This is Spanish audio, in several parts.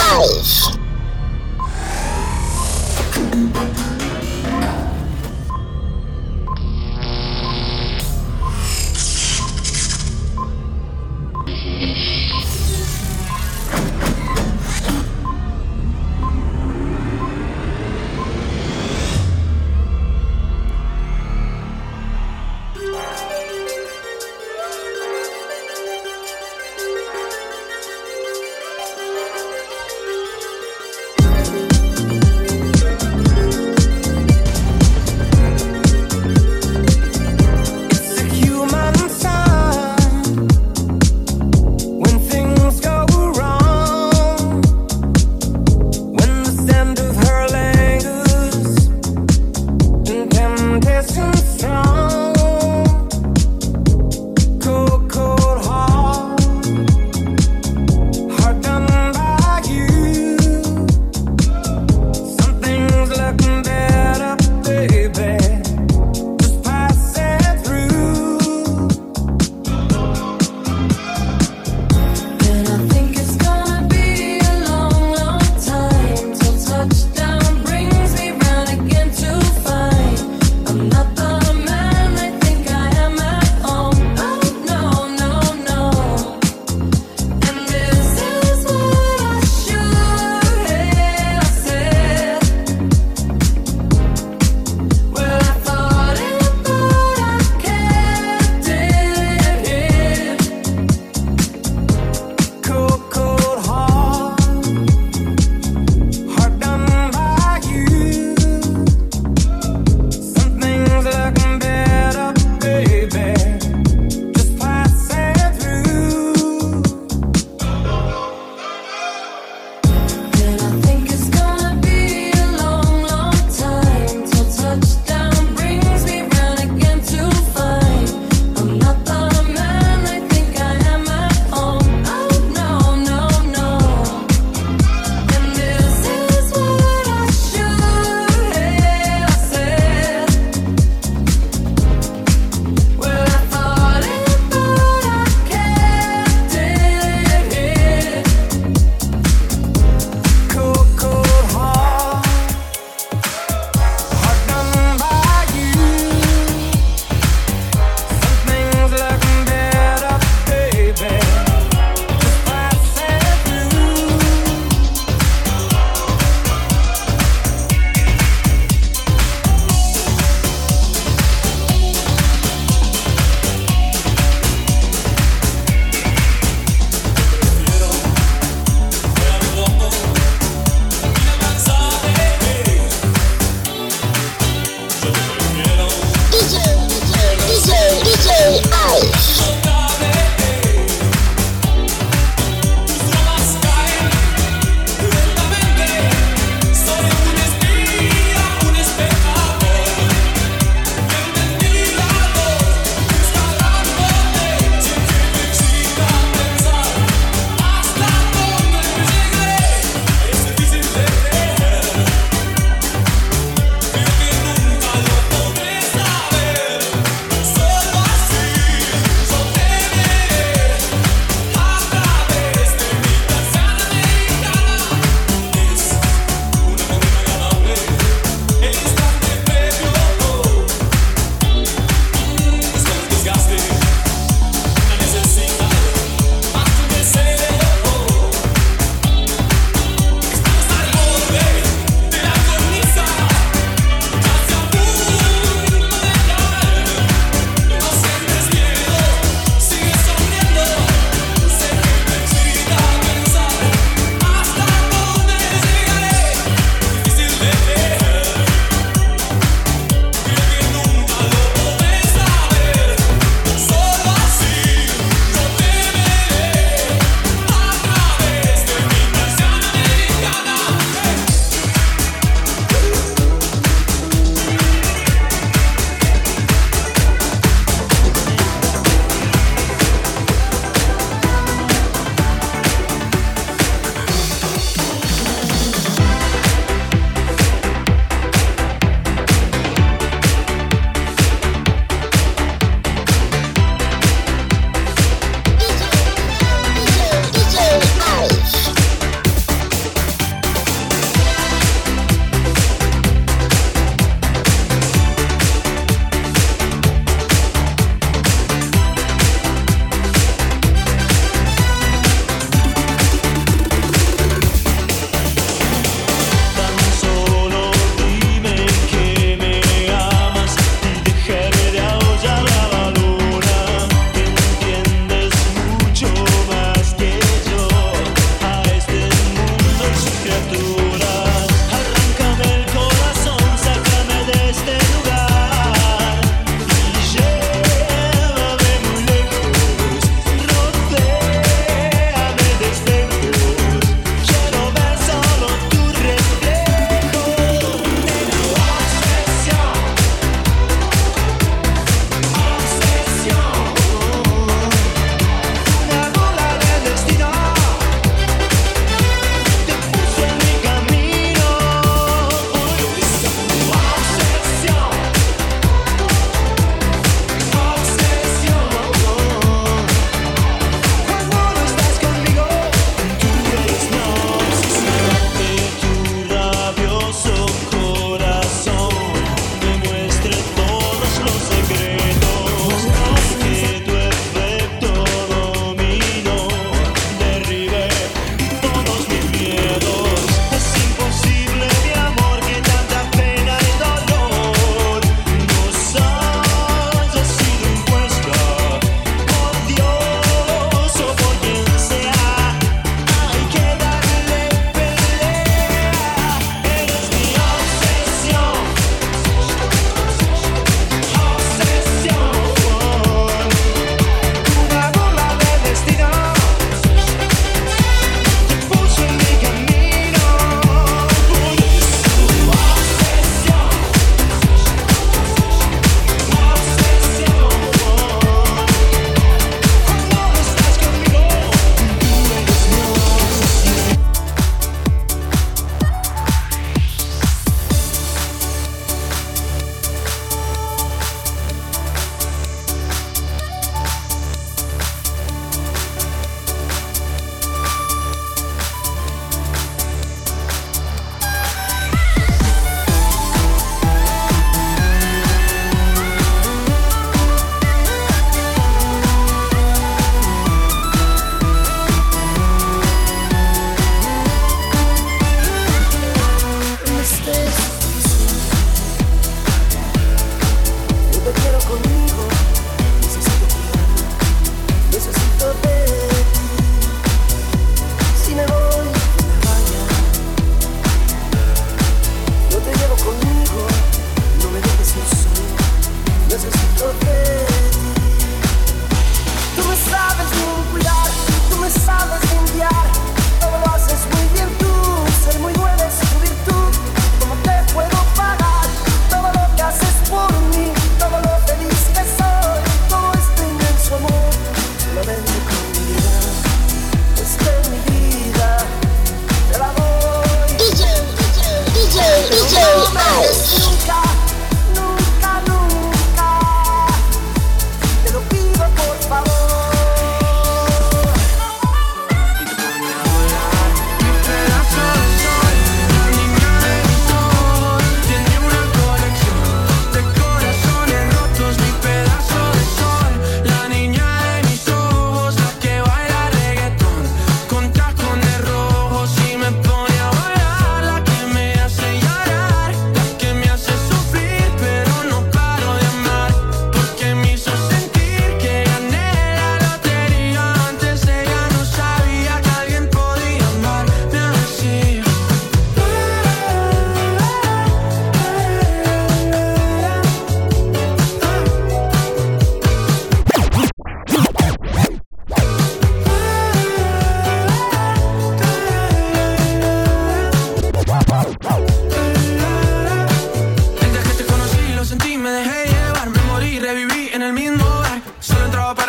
eyes.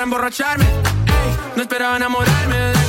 emborracharme. Ey, no esperaba enamorarme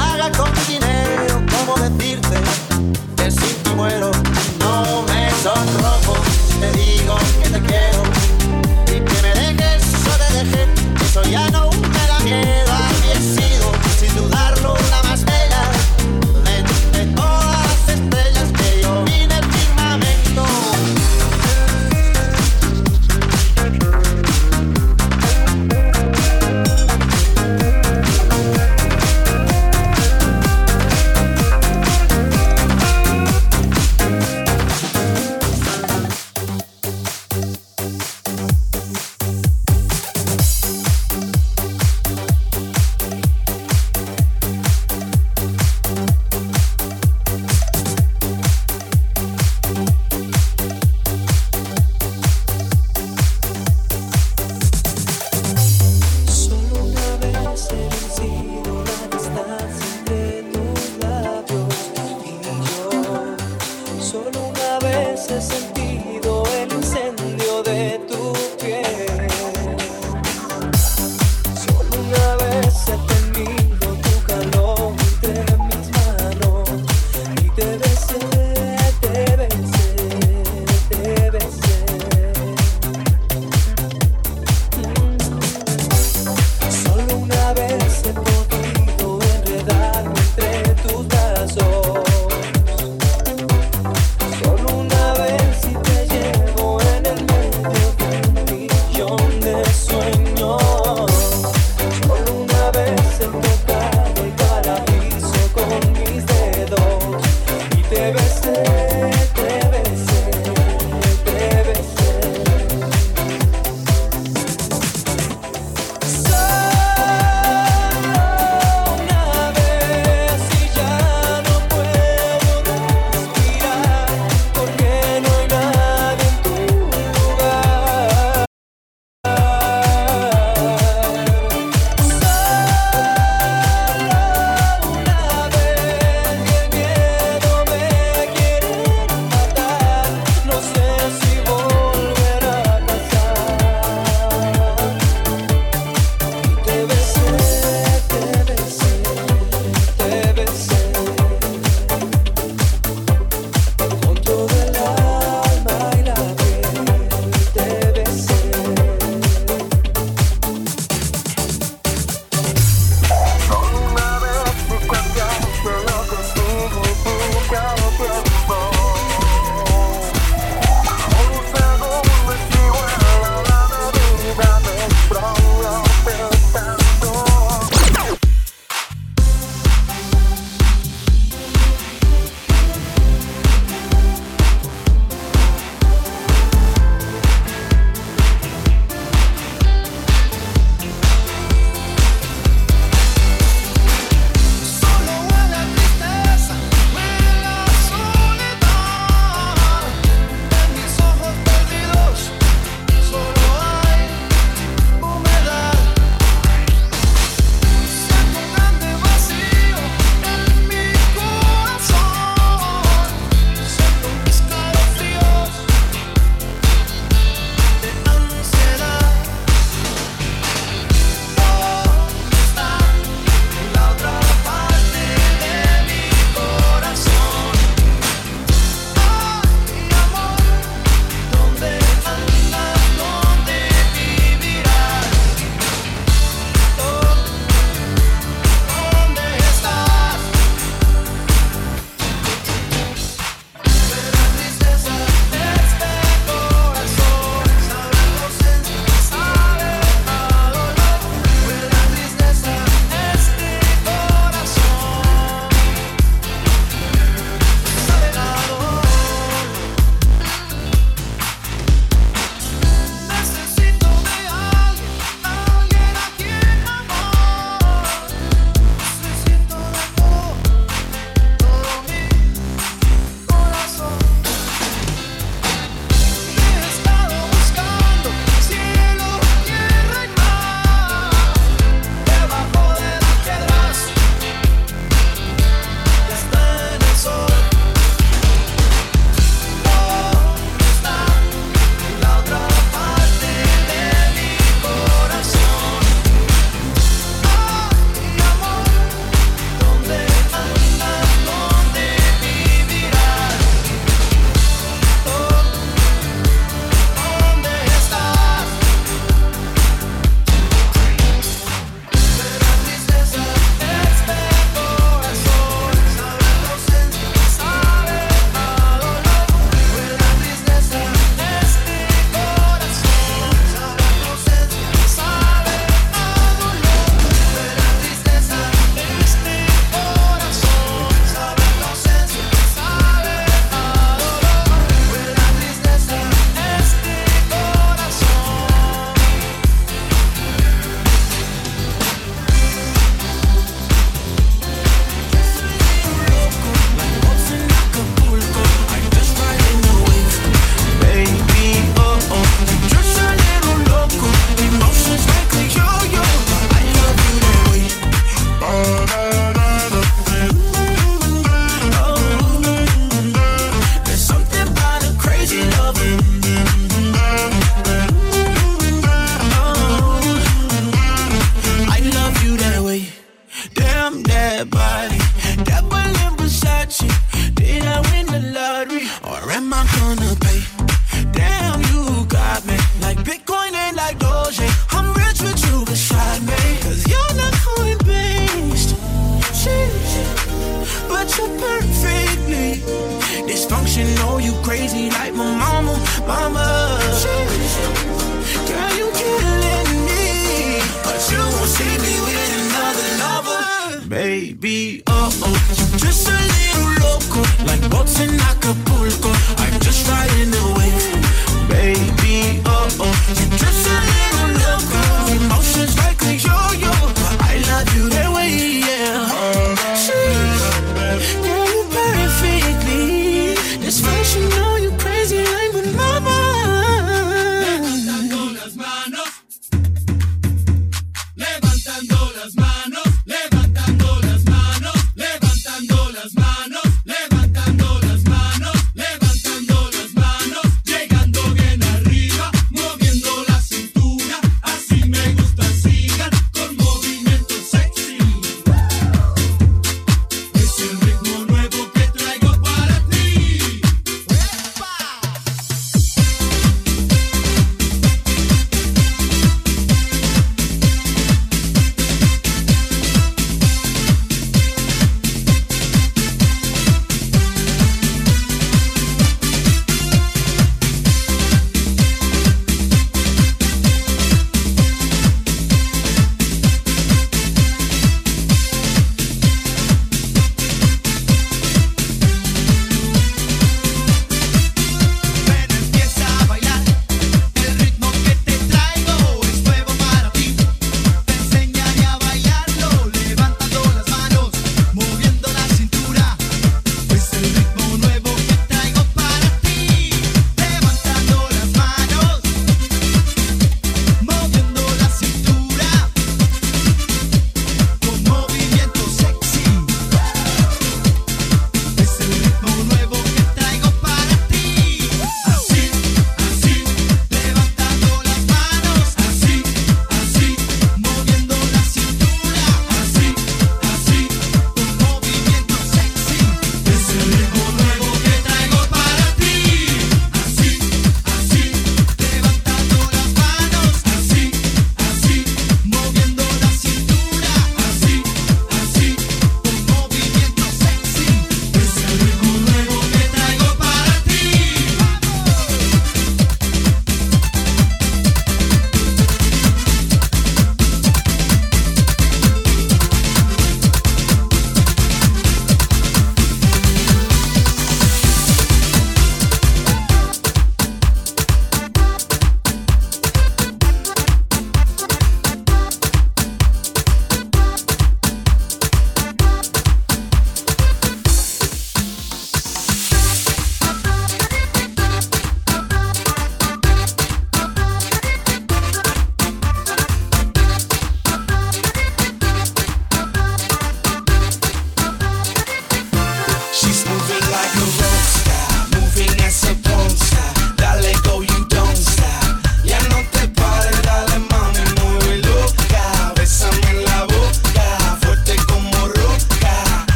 paga con dinero, ¿cómo decirte?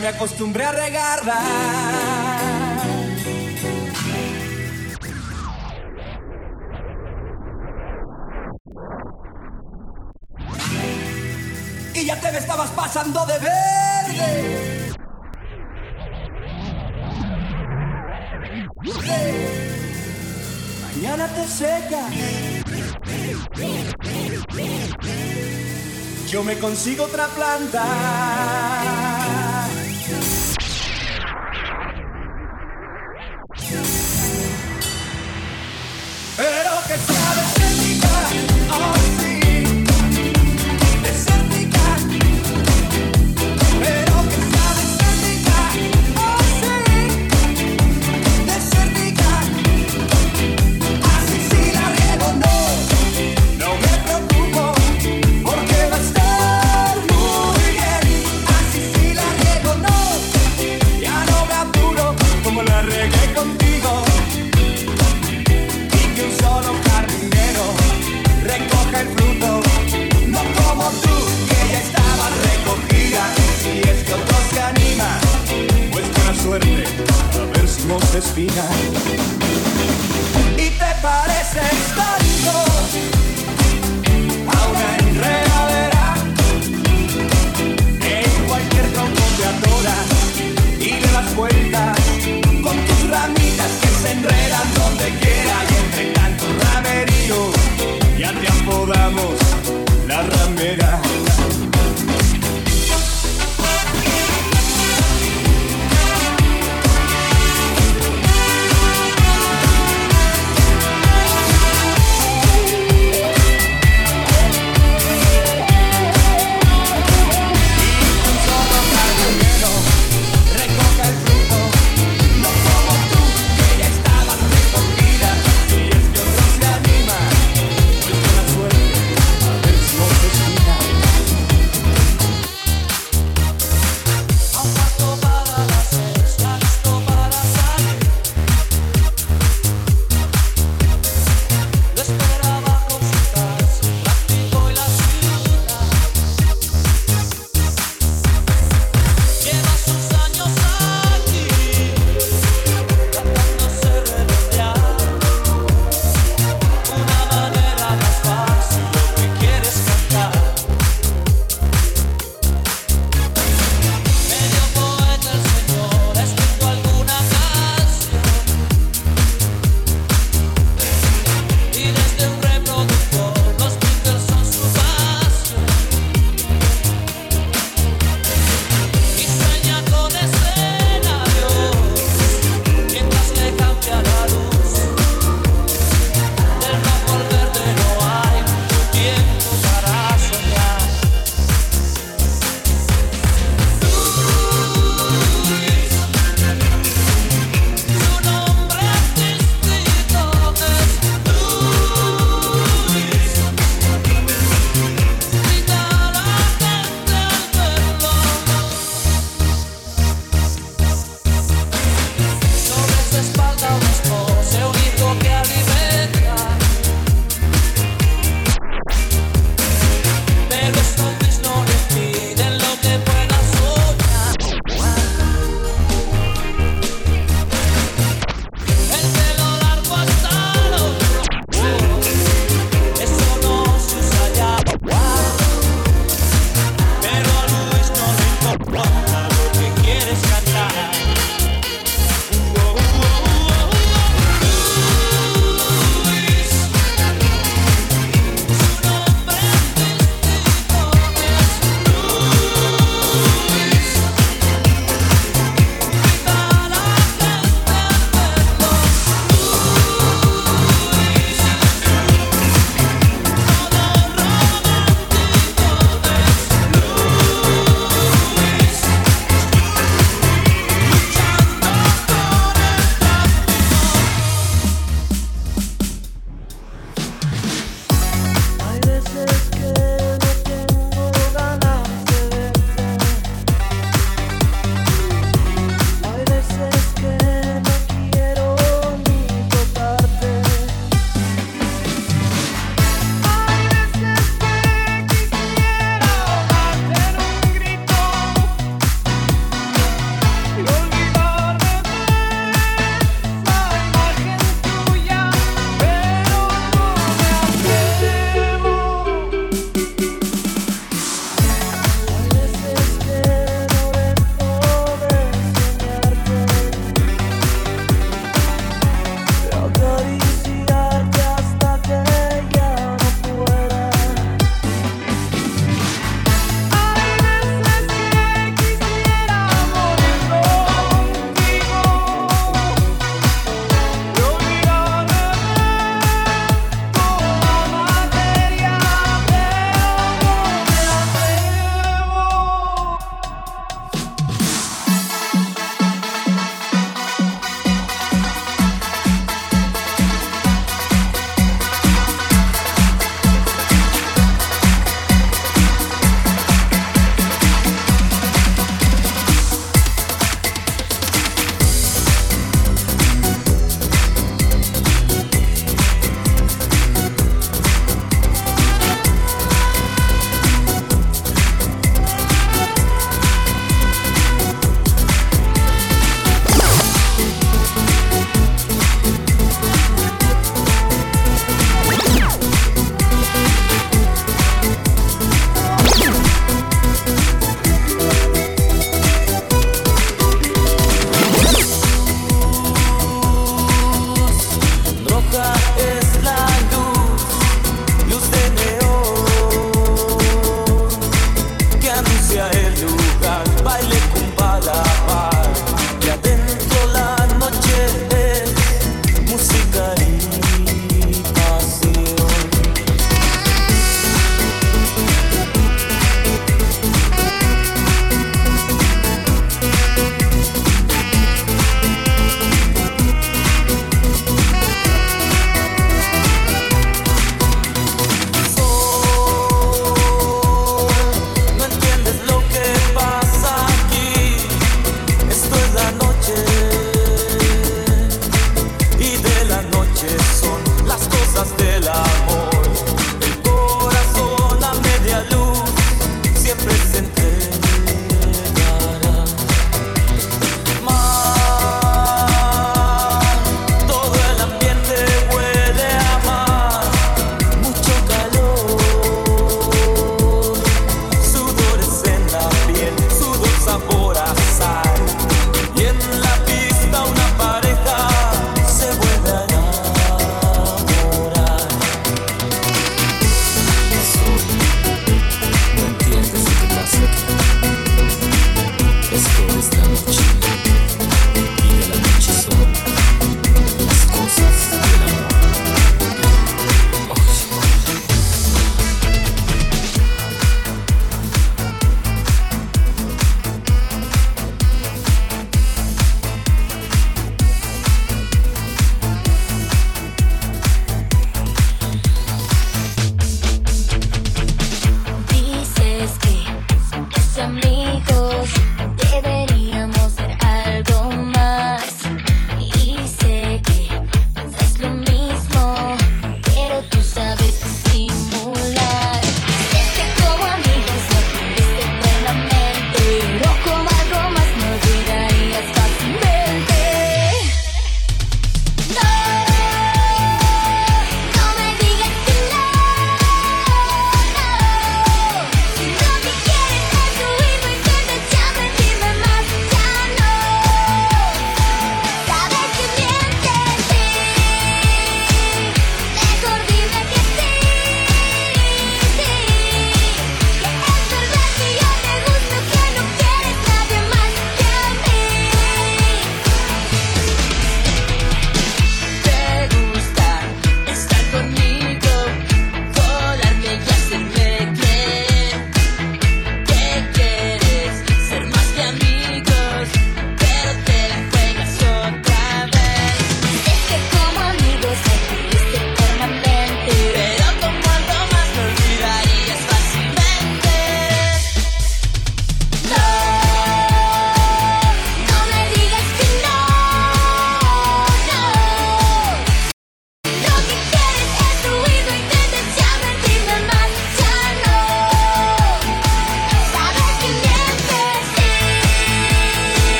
me acostumbré a regarla. Y ya te me estabas pasando de verde. Mañana te seca. Yo me consigo otra planta.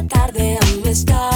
la tarde aún está.